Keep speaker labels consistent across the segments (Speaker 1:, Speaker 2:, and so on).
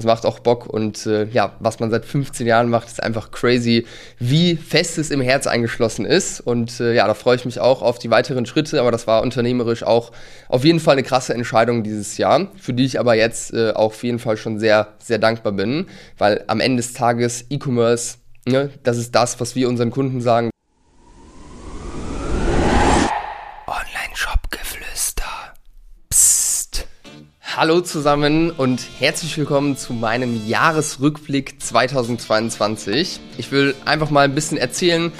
Speaker 1: Das macht auch Bock und äh, ja, was man seit 15 Jahren macht, ist einfach crazy, wie fest es im Herz eingeschlossen ist. Und äh, ja, da freue ich mich auch auf die weiteren Schritte, aber das war unternehmerisch auch auf jeden Fall eine krasse Entscheidung dieses Jahr, für die ich aber jetzt äh, auch auf jeden Fall schon sehr, sehr dankbar bin, weil am Ende des Tages E-Commerce, ne, das ist das, was wir unseren Kunden sagen, Hallo zusammen und herzlich willkommen zu meinem Jahresrückblick 2022. Ich will einfach mal ein bisschen erzählen,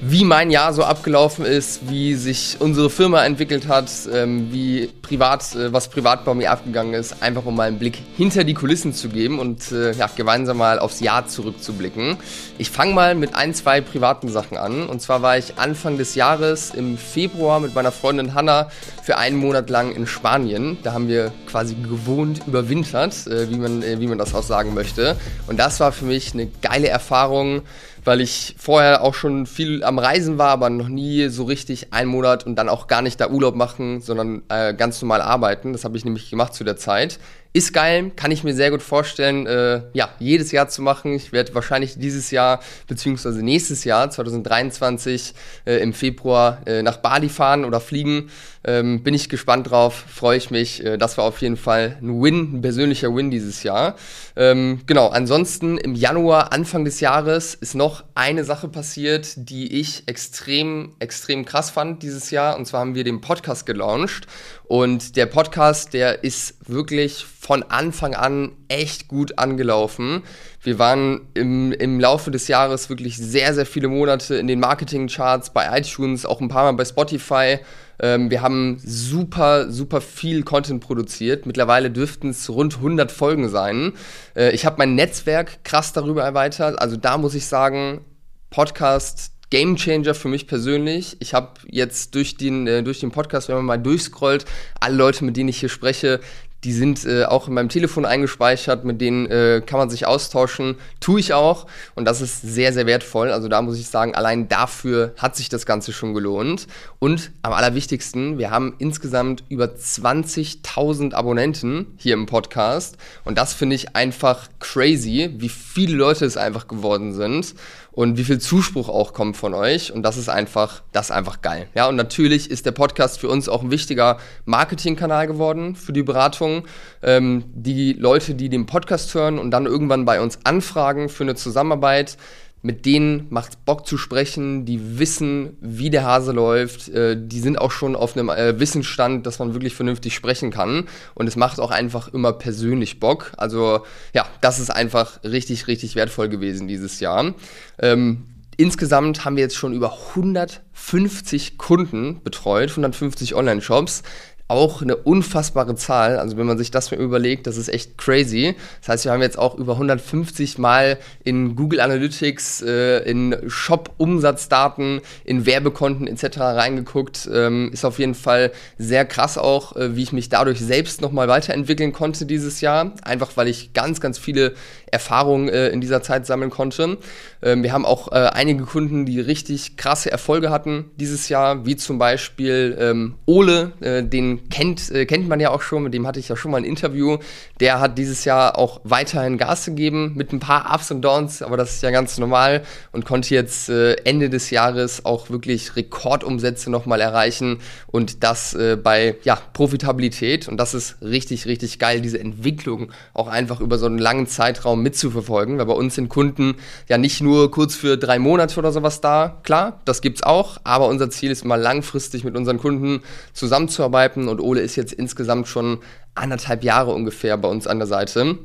Speaker 1: wie mein Jahr so abgelaufen ist, wie sich unsere Firma entwickelt hat, ähm, wie privat, äh, was privat bei mir abgegangen ist, einfach um mal einen Blick hinter die Kulissen zu geben und äh, ja, gemeinsam mal aufs Jahr zurückzublicken. Ich fange mal mit ein, zwei privaten Sachen an. Und zwar war ich Anfang des Jahres im Februar mit meiner Freundin Hanna für einen Monat lang in Spanien. Da haben wir quasi gewohnt, überwintert, äh, wie, man, äh, wie man das auch sagen möchte. Und das war für mich eine geile Erfahrung weil ich vorher auch schon viel am Reisen war, aber noch nie so richtig einen Monat und dann auch gar nicht da Urlaub machen, sondern äh, ganz normal arbeiten. Das habe ich nämlich gemacht zu der Zeit. Ist geil, kann ich mir sehr gut vorstellen, äh, ja, jedes Jahr zu machen. Ich werde wahrscheinlich dieses Jahr, beziehungsweise nächstes Jahr, 2023, äh, im Februar äh, nach Bali fahren oder fliegen. Ähm, bin ich gespannt drauf, freue ich mich. Äh, das war auf jeden Fall ein Win, ein persönlicher Win dieses Jahr. Ähm, genau, ansonsten im Januar, Anfang des Jahres, ist noch eine Sache passiert, die ich extrem, extrem krass fand dieses Jahr. Und zwar haben wir den Podcast gelauncht. Und der Podcast, der ist wirklich von Anfang an echt gut angelaufen. Wir waren im, im Laufe des Jahres wirklich sehr, sehr viele Monate in den Marketingcharts bei iTunes, auch ein paar Mal bei Spotify. Ähm, wir haben super, super viel Content produziert. Mittlerweile dürften es rund 100 Folgen sein. Äh, ich habe mein Netzwerk krass darüber erweitert. Also da muss ich sagen, Podcast Game Changer für mich persönlich. Ich habe jetzt durch den, äh, durch den Podcast, wenn man mal durchscrollt, alle Leute, mit denen ich hier spreche, die sind äh, auch in meinem Telefon eingespeichert, mit denen äh, kann man sich austauschen. Tue ich auch und das ist sehr, sehr wertvoll. Also da muss ich sagen, allein dafür hat sich das Ganze schon gelohnt. Und am allerwichtigsten, wir haben insgesamt über 20.000 Abonnenten hier im Podcast und das finde ich einfach crazy, wie viele Leute es einfach geworden sind und wie viel Zuspruch auch kommt von euch. Und das ist einfach, das ist einfach geil. Ja, und natürlich ist der Podcast für uns auch ein wichtiger Marketingkanal geworden für die Beratung. Ähm, die Leute, die den Podcast hören und dann irgendwann bei uns anfragen für eine Zusammenarbeit, mit denen macht es Bock zu sprechen, die wissen, wie der Hase läuft, äh, die sind auch schon auf einem äh, Wissensstand, dass man wirklich vernünftig sprechen kann und es macht auch einfach immer persönlich Bock. Also ja, das ist einfach richtig, richtig wertvoll gewesen dieses Jahr. Ähm, insgesamt haben wir jetzt schon über 150 Kunden betreut, 150 Online-Shops auch eine unfassbare Zahl. Also wenn man sich das mal überlegt, das ist echt crazy. Das heißt, wir haben jetzt auch über 150 Mal in Google Analytics, äh, in Shop-Umsatzdaten, in Werbekonten etc. reingeguckt. Ähm, ist auf jeden Fall sehr krass auch, äh, wie ich mich dadurch selbst nochmal weiterentwickeln konnte dieses Jahr. Einfach weil ich ganz, ganz viele Erfahrungen äh, in dieser Zeit sammeln konnte. Ähm, wir haben auch äh, einige Kunden, die richtig krasse Erfolge hatten dieses Jahr, wie zum Beispiel ähm, Ole, äh, den kennt, äh, kennt man ja auch schon, mit dem hatte ich ja schon mal ein Interview. Der hat dieses Jahr auch weiterhin Gas gegeben mit ein paar Ups und Downs, aber das ist ja ganz normal und konnte jetzt äh, Ende des Jahres auch wirklich Rekordumsätze nochmal erreichen und das äh, bei ja, Profitabilität und das ist richtig, richtig geil, diese Entwicklung auch einfach über so einen langen Zeitraum mitzuverfolgen, weil bei uns sind Kunden ja nicht nur kurz für drei Monate oder sowas da, klar, das gibt's auch, aber unser Ziel ist mal langfristig mit unseren Kunden zusammenzuarbeiten und Ole ist jetzt insgesamt schon anderthalb Jahre ungefähr bei uns an der Seite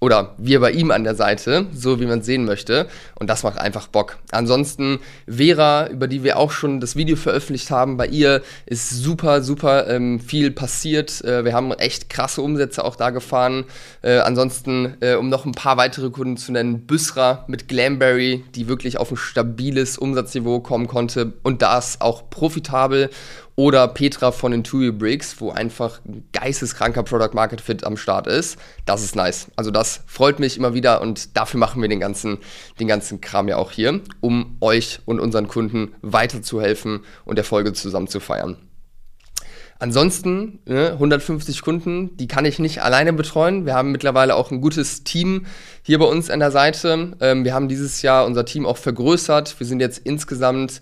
Speaker 1: oder wir bei ihm an der Seite, so wie man es sehen möchte. Und das macht einfach Bock. Ansonsten Vera, über die wir auch schon das Video veröffentlicht haben, bei ihr ist super, super ähm, viel passiert. Äh, wir haben echt krasse Umsätze auch da gefahren. Äh, ansonsten, äh, um noch ein paar weitere Kunden zu nennen, Büsra mit Glamberry, die wirklich auf ein stabiles Umsatzniveau kommen konnte und das auch profitabel. Oder Petra von Intuit Bricks, wo einfach ein geisteskranker Product Market Fit am Start ist. Das ist nice. Also das freut mich immer wieder und dafür machen wir den ganzen, den ganzen Kram ja auch hier, um euch und unseren Kunden weiterzuhelfen und Erfolge zusammen zu feiern. Ansonsten, ne, 150 Kunden, die kann ich nicht alleine betreuen. Wir haben mittlerweile auch ein gutes Team hier bei uns an der Seite. Ähm, wir haben dieses Jahr unser Team auch vergrößert. Wir sind jetzt insgesamt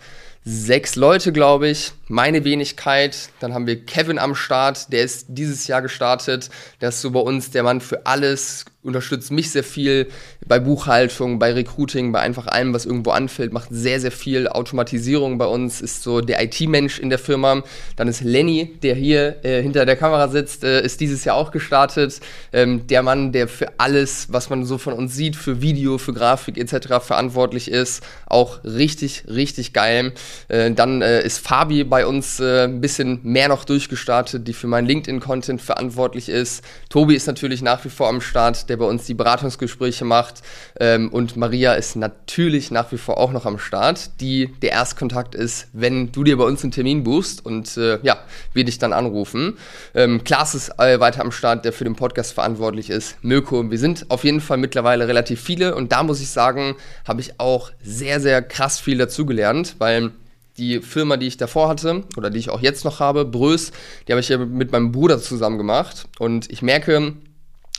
Speaker 1: sechs Leute, glaube ich. Meine Wenigkeit. Dann haben wir Kevin am Start. Der ist dieses Jahr gestartet. Der ist so bei uns der Mann für alles. Unterstützt mich sehr viel bei Buchhaltung, bei Recruiting, bei einfach allem, was irgendwo anfällt. Macht sehr, sehr viel Automatisierung bei uns. Ist so der IT-Mensch in der Firma. Dann ist Lenny, der hier äh, hinter der Kamera sitzt, äh, ist dieses Jahr auch gestartet. Ähm, der Mann, der für alles, was man so von uns sieht, für Video, für Grafik etc. verantwortlich ist. Auch richtig, richtig geil. Äh, dann äh, ist Fabi bei uns äh, ein bisschen mehr noch durchgestartet, die für meinen LinkedIn-Content verantwortlich ist. Tobi ist natürlich nach wie vor am Start, der bei uns die Beratungsgespräche macht. Ähm, und Maria ist natürlich nach wie vor auch noch am Start, die der Erstkontakt ist, wenn du dir bei uns einen Termin buchst und äh, ja, wir dich dann anrufen. Ähm, Klaas ist äh, weiter am Start, der für den Podcast verantwortlich ist. Mirko, wir sind auf jeden Fall mittlerweile relativ viele und da muss ich sagen, habe ich auch sehr, sehr krass viel dazugelernt, weil die Firma, die ich davor hatte oder die ich auch jetzt noch habe, Brös, die habe ich ja mit meinem Bruder zusammen gemacht. Und ich merke,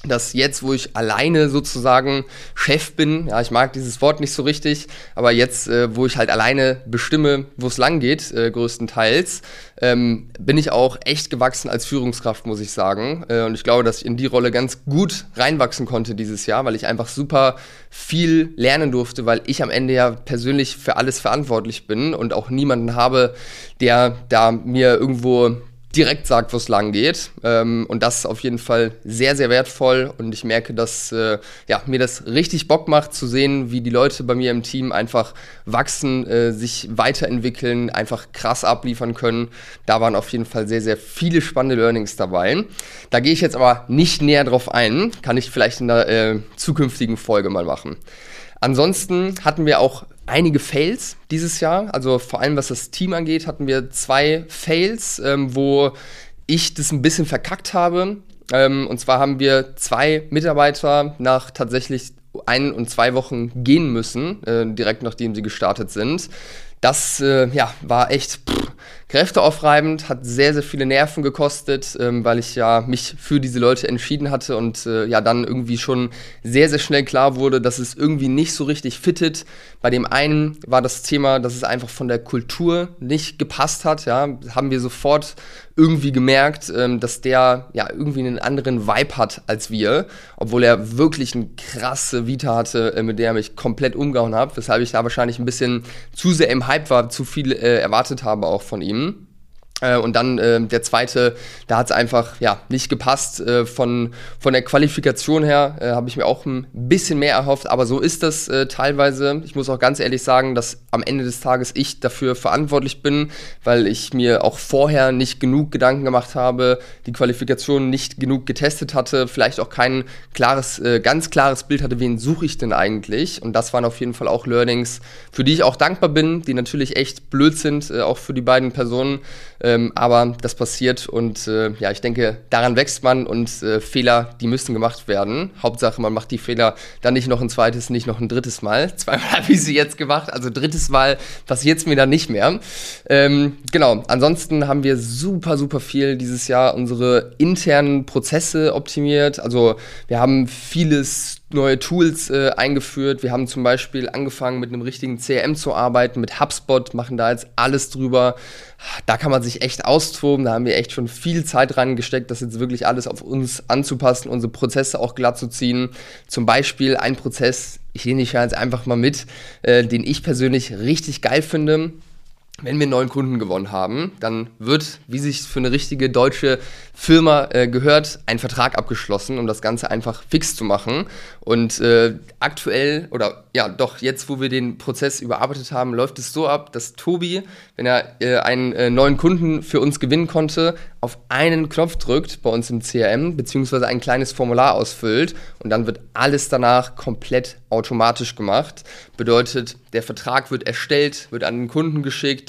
Speaker 1: dass jetzt, wo ich alleine sozusagen Chef bin, ja, ich mag dieses Wort nicht so richtig, aber jetzt, äh, wo ich halt alleine bestimme, wo es lang geht, äh, größtenteils, ähm, bin ich auch echt gewachsen als Führungskraft, muss ich sagen. Äh, und ich glaube, dass ich in die Rolle ganz gut reinwachsen konnte dieses Jahr, weil ich einfach super viel lernen durfte, weil ich am Ende ja persönlich für alles verantwortlich bin und auch niemanden habe, der da mir irgendwo direkt sagt, wo es lang geht. Ähm, und das ist auf jeden Fall sehr, sehr wertvoll. Und ich merke, dass äh, ja, mir das richtig Bock macht, zu sehen, wie die Leute bei mir im Team einfach wachsen, äh, sich weiterentwickeln, einfach krass abliefern können. Da waren auf jeden Fall sehr, sehr viele spannende Learnings dabei. Da gehe ich jetzt aber nicht näher drauf ein. Kann ich vielleicht in der äh, zukünftigen Folge mal machen. Ansonsten hatten wir auch einige Fails dieses Jahr. Also vor allem was das Team angeht, hatten wir zwei Fails, ähm, wo ich das ein bisschen verkackt habe. Ähm, und zwar haben wir zwei Mitarbeiter nach tatsächlich ein und zwei Wochen gehen müssen, äh, direkt nachdem sie gestartet sind. Das äh, ja, war echt pff, kräfteaufreibend, hat sehr, sehr viele Nerven gekostet, ähm, weil ich ja mich für diese Leute entschieden hatte und äh, ja dann irgendwie schon sehr, sehr schnell klar wurde, dass es irgendwie nicht so richtig fittet. Bei dem einen war das Thema, dass es einfach von der Kultur nicht gepasst hat. Ja, haben wir sofort irgendwie gemerkt, ähm, dass der ja irgendwie einen anderen Vibe hat als wir, obwohl er wirklich eine krasse Vita hatte, äh, mit der er mich komplett umgehauen hat, weshalb ich da wahrscheinlich ein bisschen zu sehr im Hype war, zu viel äh, erwartet habe auch von ihm. Äh, und dann äh, der zweite, da hat es einfach ja nicht gepasst. Äh, von, von der Qualifikation her äh, habe ich mir auch ein bisschen mehr erhofft, aber so ist das äh, teilweise. Ich muss auch ganz ehrlich sagen, dass am Ende des Tages ich dafür verantwortlich bin, weil ich mir auch vorher nicht genug Gedanken gemacht habe, die Qualifikation nicht genug getestet hatte, vielleicht auch kein klares, äh, ganz klares Bild hatte, wen suche ich denn eigentlich. Und das waren auf jeden Fall auch Learnings, für die ich auch dankbar bin, die natürlich echt blöd sind, auch für die beiden Personen ähm, aber das passiert und äh, ja, ich denke, daran wächst man und äh, Fehler, die müssen gemacht werden. Hauptsache, man macht die Fehler dann nicht noch ein zweites, nicht noch ein drittes Mal. Zweimal habe ich sie jetzt gemacht, also drittes Mal passiert es mir dann nicht mehr. Ähm, genau, ansonsten haben wir super, super viel dieses Jahr unsere internen Prozesse optimiert. Also wir haben vieles neue Tools äh, eingeführt. Wir haben zum Beispiel angefangen mit einem richtigen CRM zu arbeiten, mit HubSpot, machen da jetzt alles drüber. Da kann man sich echt austoben. Da haben wir echt schon viel Zeit reingesteckt, das jetzt wirklich alles auf uns anzupassen, unsere Prozesse auch glatt zu ziehen. Zum Beispiel ein Prozess, ich nehme dich jetzt einfach mal mit, äh, den ich persönlich richtig geil finde wenn wir einen neuen Kunden gewonnen haben, dann wird, wie sich für eine richtige deutsche Firma äh, gehört, ein Vertrag abgeschlossen, um das Ganze einfach fix zu machen. Und äh, aktuell, oder ja, doch jetzt, wo wir den Prozess überarbeitet haben, läuft es so ab, dass Tobi, wenn er äh, einen äh, neuen Kunden für uns gewinnen konnte, auf einen Knopf drückt bei uns im CRM, beziehungsweise ein kleines Formular ausfüllt und dann wird alles danach komplett automatisch gemacht. Bedeutet, der Vertrag wird erstellt, wird an den Kunden geschickt,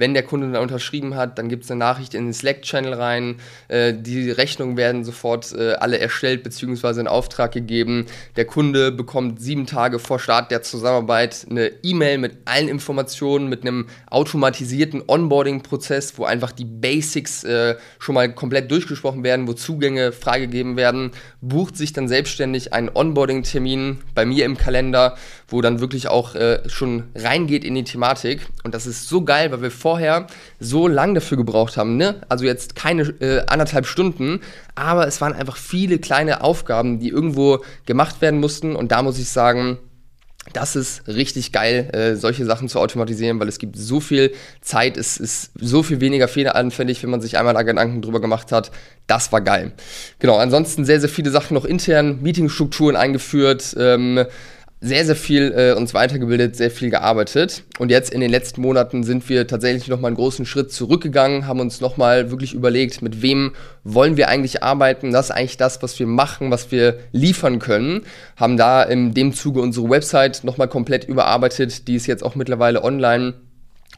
Speaker 1: Wenn der Kunde dann unterschrieben hat, dann gibt es eine Nachricht in den Slack-Channel rein. Äh, die Rechnungen werden sofort äh, alle erstellt bzw. in Auftrag gegeben. Der Kunde bekommt sieben Tage vor Start der Zusammenarbeit eine E-Mail mit allen Informationen, mit einem automatisierten Onboarding-Prozess, wo einfach die Basics äh, schon mal komplett durchgesprochen werden, wo Zugänge freigegeben werden, bucht sich dann selbstständig einen Onboarding-Termin bei mir im Kalender, wo dann wirklich auch äh, schon reingeht in die Thematik. Und das ist so geil, weil wir vorher so lang dafür gebraucht haben. Ne? Also jetzt keine äh, anderthalb Stunden, aber es waren einfach viele kleine Aufgaben, die irgendwo gemacht werden mussten. Und da muss ich sagen, das ist richtig geil, äh, solche Sachen zu automatisieren, weil es gibt so viel Zeit, es ist so viel weniger fehleranfällig, wenn man sich einmal da Gedanken drüber gemacht hat. Das war geil. Genau, ansonsten sehr, sehr viele Sachen noch intern, Meetingstrukturen eingeführt, ähm, sehr, sehr viel äh, uns weitergebildet, sehr viel gearbeitet. Und jetzt in den letzten Monaten sind wir tatsächlich nochmal einen großen Schritt zurückgegangen, haben uns nochmal wirklich überlegt, mit wem wollen wir eigentlich arbeiten, das ist eigentlich das, was wir machen, was wir liefern können. Haben da in dem Zuge unsere Website nochmal komplett überarbeitet, die ist jetzt auch mittlerweile online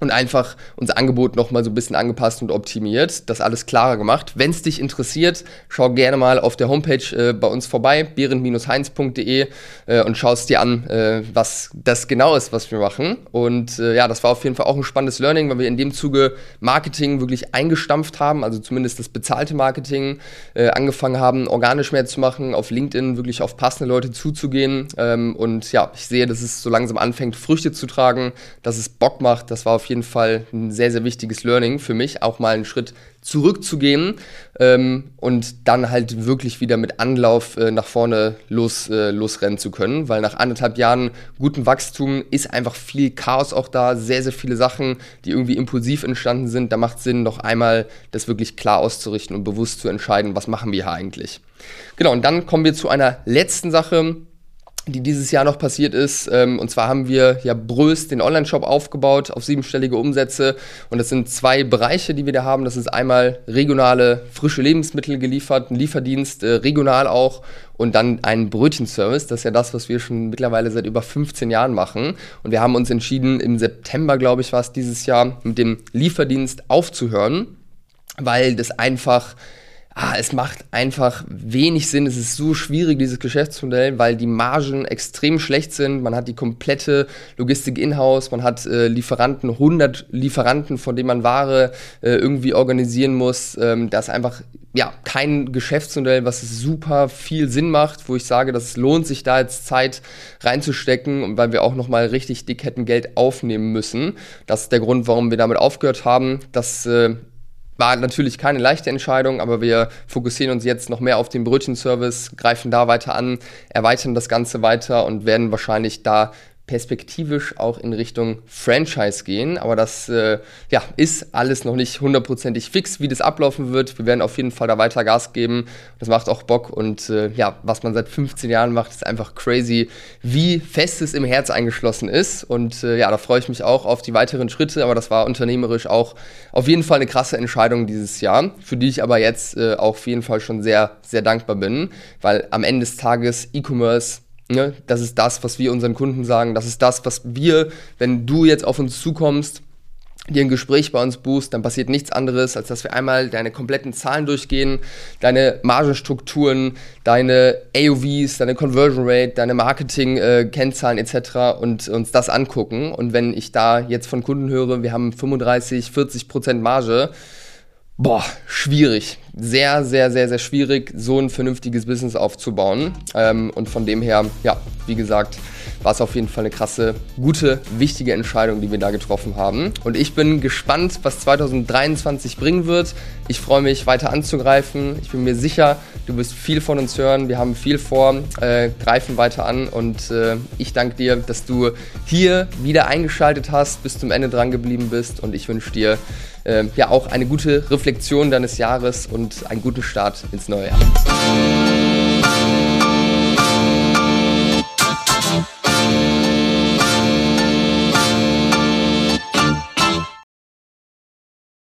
Speaker 1: und einfach unser Angebot nochmal so ein bisschen angepasst und optimiert, das alles klarer gemacht. Wenn es dich interessiert, schau gerne mal auf der Homepage äh, bei uns vorbei, behrend-heinz.de äh, und schaust dir an, äh, was das genau ist, was wir machen. Und äh, ja, das war auf jeden Fall auch ein spannendes Learning, weil wir in dem Zuge Marketing wirklich eingestampft haben, also zumindest das bezahlte Marketing, äh, angefangen haben, organisch mehr zu machen, auf LinkedIn wirklich auf passende Leute zuzugehen. Ähm, und ja, ich sehe, dass es so langsam anfängt, Früchte zu tragen, dass es Bock macht. Das war auf jeden jeden Fall ein sehr, sehr wichtiges Learning für mich, auch mal einen Schritt zurückzugehen ähm, und dann halt wirklich wieder mit Anlauf äh, nach vorne los, äh, losrennen zu können, weil nach anderthalb Jahren guten Wachstum ist einfach viel Chaos auch da, sehr, sehr viele Sachen, die irgendwie impulsiv entstanden sind. Da macht es Sinn, noch einmal das wirklich klar auszurichten und bewusst zu entscheiden, was machen wir hier eigentlich. Genau, und dann kommen wir zu einer letzten Sache, die dieses Jahr noch passiert ist. Ähm, und zwar haben wir ja Bröst den Online-Shop aufgebaut auf siebenstellige Umsätze. Und das sind zwei Bereiche, die wir da haben. Das ist einmal regionale frische Lebensmittel geliefert, ein Lieferdienst, äh, regional auch. Und dann ein Brötchenservice. Das ist ja das, was wir schon mittlerweile seit über 15 Jahren machen. Und wir haben uns entschieden, im September, glaube ich, war es dieses Jahr, mit dem Lieferdienst aufzuhören, weil das einfach ah, es macht einfach wenig Sinn. Es ist so schwierig, dieses Geschäftsmodell, weil die Margen extrem schlecht sind. Man hat die komplette Logistik in-house, man hat äh, Lieferanten, 100 Lieferanten, von denen man Ware äh, irgendwie organisieren muss. Ähm, das ist einfach ja, kein Geschäftsmodell, was super viel Sinn macht, wo ich sage, dass es lohnt sich da jetzt Zeit reinzustecken weil wir auch nochmal richtig dick hätten Geld aufnehmen müssen. Das ist der Grund, warum wir damit aufgehört haben. Das äh, war natürlich keine leichte Entscheidung, aber wir fokussieren uns jetzt noch mehr auf den Brötchenservice, greifen da weiter an, erweitern das Ganze weiter und werden wahrscheinlich da perspektivisch auch in Richtung Franchise gehen. Aber das äh, ja, ist alles noch nicht hundertprozentig fix, wie das ablaufen wird. Wir werden auf jeden Fall da weiter Gas geben. Das macht auch Bock. Und äh, ja, was man seit 15 Jahren macht, ist einfach crazy, wie fest es im Herz eingeschlossen ist. Und äh, ja, da freue ich mich auch auf die weiteren Schritte. Aber das war unternehmerisch auch auf jeden Fall eine krasse Entscheidung dieses Jahr, für die ich aber jetzt äh, auch auf jeden Fall schon sehr, sehr dankbar bin. Weil am Ende des Tages E-Commerce Ne? Das ist das, was wir unseren Kunden sagen. Das ist das, was wir, wenn du jetzt auf uns zukommst, dir ein Gespräch bei uns buchst, dann passiert nichts anderes, als dass wir einmal deine kompletten Zahlen durchgehen, deine Margenstrukturen, deine AOVs, deine Conversion Rate, deine Marketing-Kennzahlen äh, etc. und uns das angucken. Und wenn ich da jetzt von Kunden höre, wir haben 35, 40 Prozent Marge, boah, schwierig. Sehr, sehr, sehr, sehr schwierig, so ein vernünftiges Business aufzubauen. Ähm, und von dem her, ja, wie gesagt, war es auf jeden Fall eine krasse, gute, wichtige Entscheidung, die wir da getroffen haben. Und ich bin gespannt, was 2023 bringen wird. Ich freue mich, weiter anzugreifen. Ich bin mir sicher, du wirst viel von uns hören. Wir haben viel vor, äh, greifen weiter an. Und äh, ich danke dir, dass du hier wieder eingeschaltet hast, bis zum Ende dran geblieben bist. Und ich wünsche dir äh, ja auch eine gute Reflexion deines Jahres und einen guten Start ins neue Jahr.